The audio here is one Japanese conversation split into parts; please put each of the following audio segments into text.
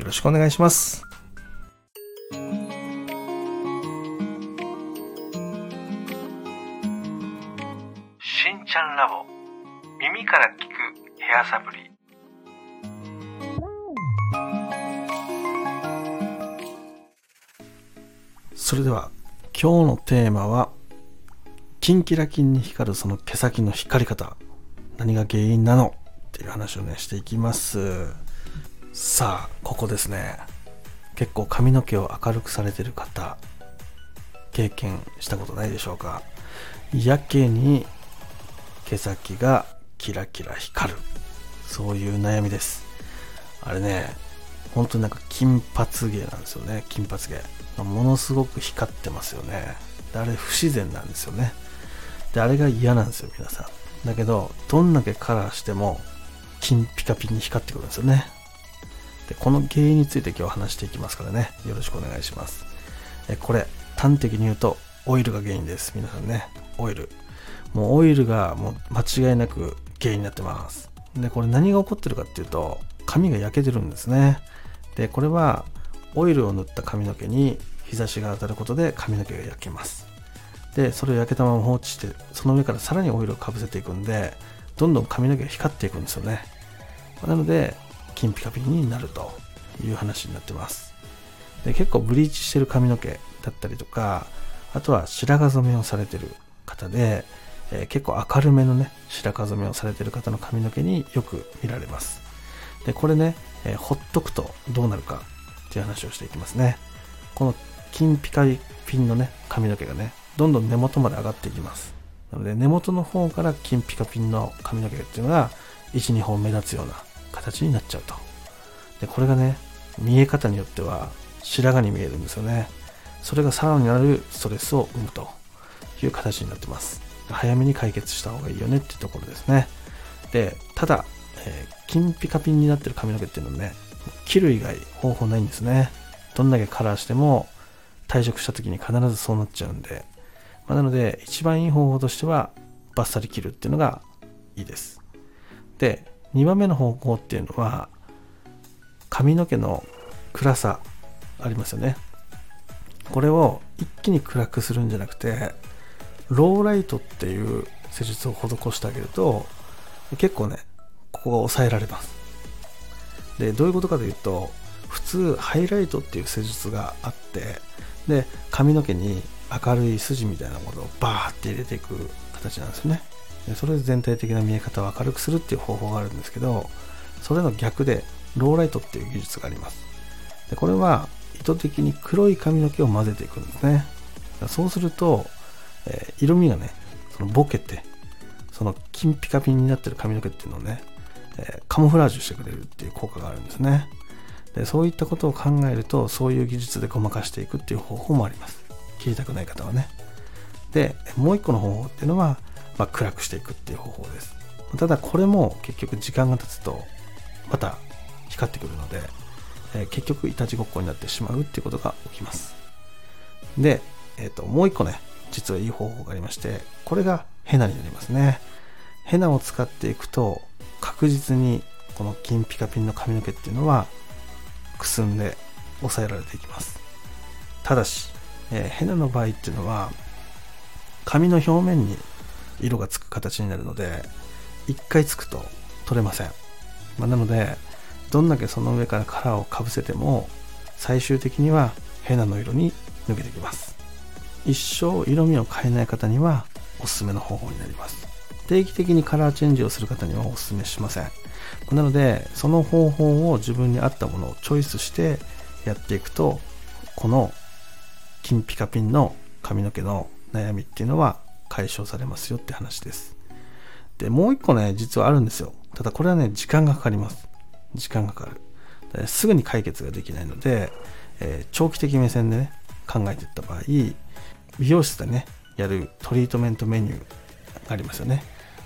よろしくお願いします。しんちゃんラボ。耳から聞くヘアサプリ。それでは今日のテーマはキンキラキンに光るその毛先の光り方。何が原因なの？っていう話をねしていきますさあここですね。結構髪の毛を明るくされてる方経験したことないでしょうか。やけに毛先がキラキラ光る。そういう悩みです。あれね本当になんか金髪芸なんですよね。金髪芸ものすごく光ってますよね。であれ不自然なんですよね。であれが嫌なんですよ皆さん。だけどどんだけカラーしても金ピカピンに光ってくるんですよね。でこの原因について今日話していきますからね。よろしくお願いします。えこれ端的に言うとオイルが原因です。皆さんね。オイル。もうオイルがもう間違いなく原因になってます。でこれ何が起こってるかっていうと髪が焼けてるんですね。でこれはオイルを塗った髪の毛に日差しが当たることで髪の毛が焼けます。でそれを焼けたまま放置してその上からさらにオイルをかぶせていくんでどんどん髪の毛が光っていくんですよね。なので金ピカピになるという話になってます。で結構ブリーチしてる髪の毛だったりとかあとは白髪染めをされてる方で、えー、結構明るめのね白髪染めをされてる方の髪の毛によく見られます。でこれね、えー、ほっとくとどうなるかっていう話をしていきますね。この金ピカピンのね髪の毛がねどんどん根元まで上がっていきます。なので根元の方から金ピカピンの髪の毛っていうのが12本目立つような形になっちゃうと。でこれがね見え方によっては白髪に見えるんですよね。それがさらになるストレスを生むという形になってます。早めに解決した方がいいよねっていうところですね。でただ、えー、金ピカピンになってる髪の毛っていうのはね切る以外方法ないんですね。どんだけカラーしても退職した時に必ずそうなっちゃうんで、まあ、なので一番いい方法としてはバッサリ切るっていうのがいいです。で2番目の方向っていうのは髪の毛の暗さありますよね。これを一気に暗くするんじゃなくてローライトっていう施術を施してあげると結構ねここが抑えられます。でどういうことかというと普通ハイライトっていう施術があってで髪の毛に明るい筋みたいなものをバーって入れていく形なんですよね。それで全体的な見え方を明るくするっていう方法があるんですけどそれの逆でローライトっていう技術があります。でこれは意図的に黒い髪の毛を混ぜていくんですね。そうすると、えー、色味がねそのボケてその金ピカピンになってる髪の毛っていうのをね、えー、カモフラージュしてくれるっていう効果があるんですね。でそういったことを考えるとそういう技術でごまかしていくっていう方法もあります。切りたくない方はね。でもう一個の方法っていうのはまあ、暗くしていくっていう方法です。ただこれも結局時間が経つとまた光ってくるので、えー、結局いたちごっこになってしまうっていうことが起きます。で、えーと、もう一個ね実はいい方法がありましてこれがヘナになりますね。ヘナを使っていくと確実にこの金ピカピンの髪の毛っていうのはくすんで抑えられていきます。ただし、えー、ヘナの場合っていうのは髪の表面に色がつく形になるので1回つくと取れません、まあ、なのでどんだけその上からカラーをかぶせても最終的にはヘナの色に抜けてきます。一生色味を変えない方にはおすすめの方法になります。定期的にカラーチェンジをする方にはおすすめしません。なのでその方法を自分に合ったものをチョイスしてやっていくとこの金ピカピンの髪の毛の悩みっていうのは解消されますよって話です。で、もう一個ね、実はあるんですよ。ただこれはね、時間がかかります。時間がかかる。すぐに解決ができないので、えー、長期的目線でね考えていった場合美容室でねやるトリートメントメニューありますよね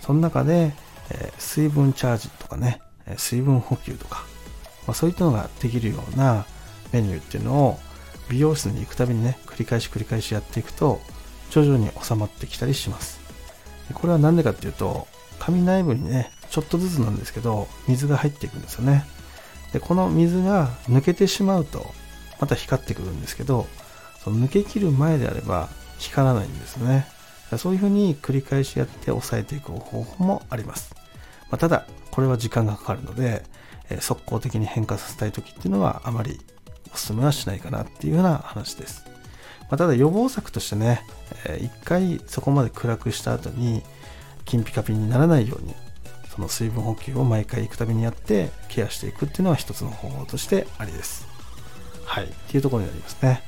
その中で、えー、水分チャージとかね水分補給とか、まあ、そういったのができるようなメニューっていうのを美容室に行くたびにね繰り返し繰り返しやっていくと徐々に収まってきたりします。これは何でかっていうと髪内部にねちょっとずつなんですけど水が入っていくんですよね。でこの水が抜けてしまうとまた光ってくるんですけどその抜けきる前であれば光らないんですね。そういうふうに繰り返しやって抑えていく方法もあります、まあ、ただこれは時間がかかるので、え、速攻的に変化させたい時っていうのはあまりお勧めはしないかなっていうような話です、まあ、ただ予防策としてね、えー、一回そこまで暗くした後に金ピカピにならないようにその水分補給を毎回行くたびにやってケアしていくっていうのは一つの方法としてありです。はい。っていうところになりますね。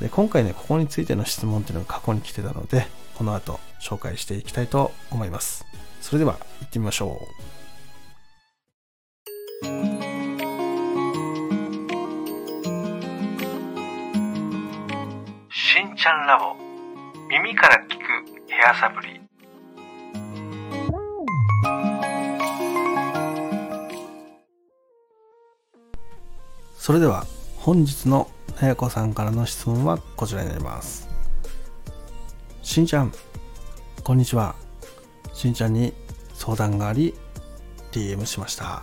で今回ねここについての質問っていうのが過去に来てたのでこの後紹介していきたいと思います。それでは行ってみましょうちゃんラボ。耳から聞くヘアサプリ。それでは本日のなやこさんからの質問はこちらになります。しんちゃんこんにちは。しんちゃんに相談があり DM しました。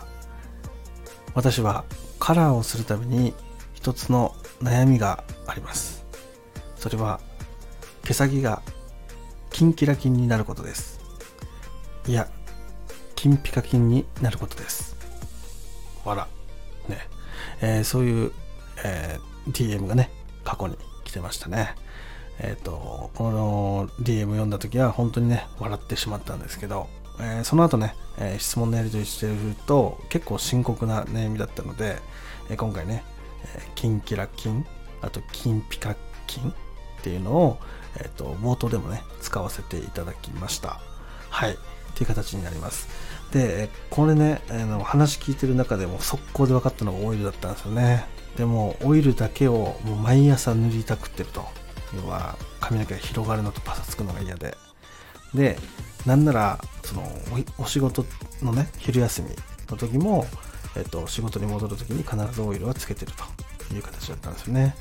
私はカラーをするたびに一つの悩みがあります。それは毛先がキンキラキンになることです。いや金ピカ金になることです。わら。ね。えー、そういう、えー、DM がね、過去に来てましたね。えっ、ー、と、この DM 読んだ時は本当にね、笑ってしまったんですけど、えー、その後ね、えー、質問のやり取りしてると結構深刻な悩みだったので、えー、今回ね、えキンキラキン、あとキンピカキンっていうのを、えっ、と、冒頭でもね、使わせていただきました。はい。っていう形になります。で、これね、あの話聞いてる中でも速攻で分かったのがオイルだったんですよね。でも、オイルだけをもう毎朝塗りたくってると。要は、髪の毛が広がるのとパサつくのが嫌で。で、なんなら、そのお、お仕事のね、昼休みの時も、えっと、仕事に戻る時に必ずオイルはつけてるという形だったんですよね。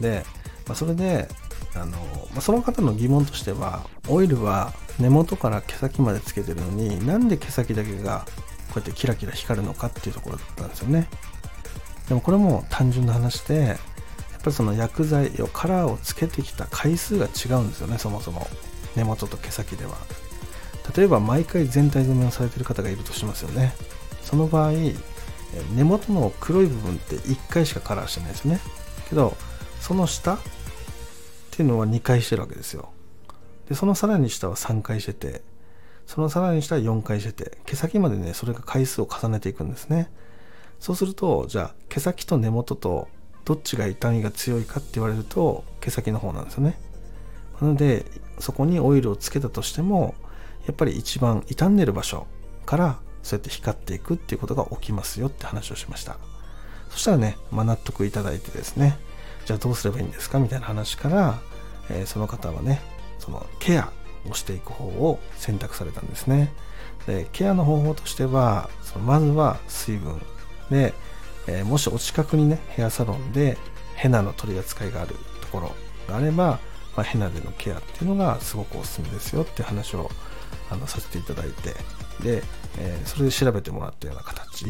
で、まあ、それで、あの、その方の疑問としては、オイルは根元から毛先までつけてるのになんで毛先だけがこうやってキラキラ光るのかっていうところだったんですよね。でもこれも単純な話でやっぱりその薬剤をカラーをつけてきた回数が違うんですよねそもそも。根元と毛先では。例えば毎回全体染めをされてる方がいるとしますよね。その場合根元の黒い部分って1回しかカラーしてないですね。けどその下っていうのは2回してるわけですよ。でそのさらに下は3回しててそのさらに下は4回してて毛先までねそれが回数を重ねていくんですね。そうするとじゃあ毛先と根元とどっちが痛みが強いかって言われると毛先の方なんですよね。なのでそこにオイルをつけたとしてもやっぱり一番傷んでる場所からそうやって光っていくっていうことが起きますよって話をしました。そしたらね、まあ、納得いただいてですねじゃあどうすればいいんですか？みたいな話から、えー、その方はねそのケアをしていく方を選択されたんですね。でケアの方法としてはそのまずは水分で、えー、もしお近くにねヘアサロンでヘナの取り扱いがあるところがあれば、まあ、ヘナでのケアっていうのがすごくおすすめですよって話をあのさせていただいてで、えー、それで調べてもらったような形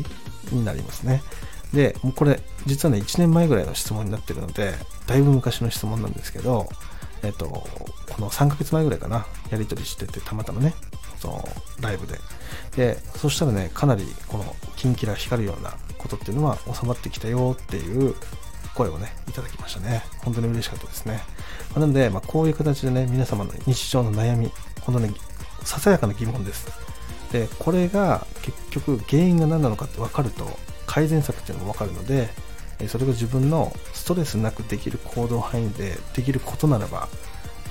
になりますねでもうこれ実はね1年前ぐらいの質問になってるのでだいぶ昔の質問なんですけどえっと、この3ヶ月前ぐらいかな、やり取りしてて、たまたまね、そのライブで。で、そしたらね、かなりこのキンキラ光るようなことっていうのは収まってきたよっていう声をね、いただきましたね。本当に嬉しかったですね。まあ、なので、まあ、こういう形でね、皆様の日常の悩み、本当ね、ささやかな疑問です。で、これが結局原因が何なのかって分かると、改善策っていうのも分かるので、えそれが自分のストレスなくできる行動範囲でできることならば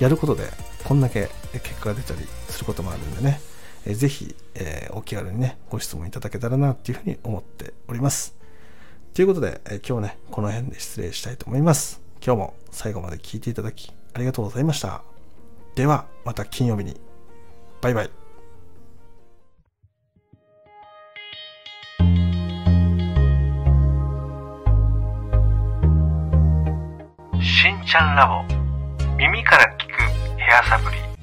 やることでこんだけ結果が出たりすることもあるんでね、えー、ぜ、えお気軽にねご質問いただけたらなっていうふうに思っております。ということで、え今日ねこの辺で失礼したいと思います。今日も最後まで聞いていただきありがとうございました。ではまた金曜日に。バイバイ。ちゃんラボ。耳から聞くヘアサプリ。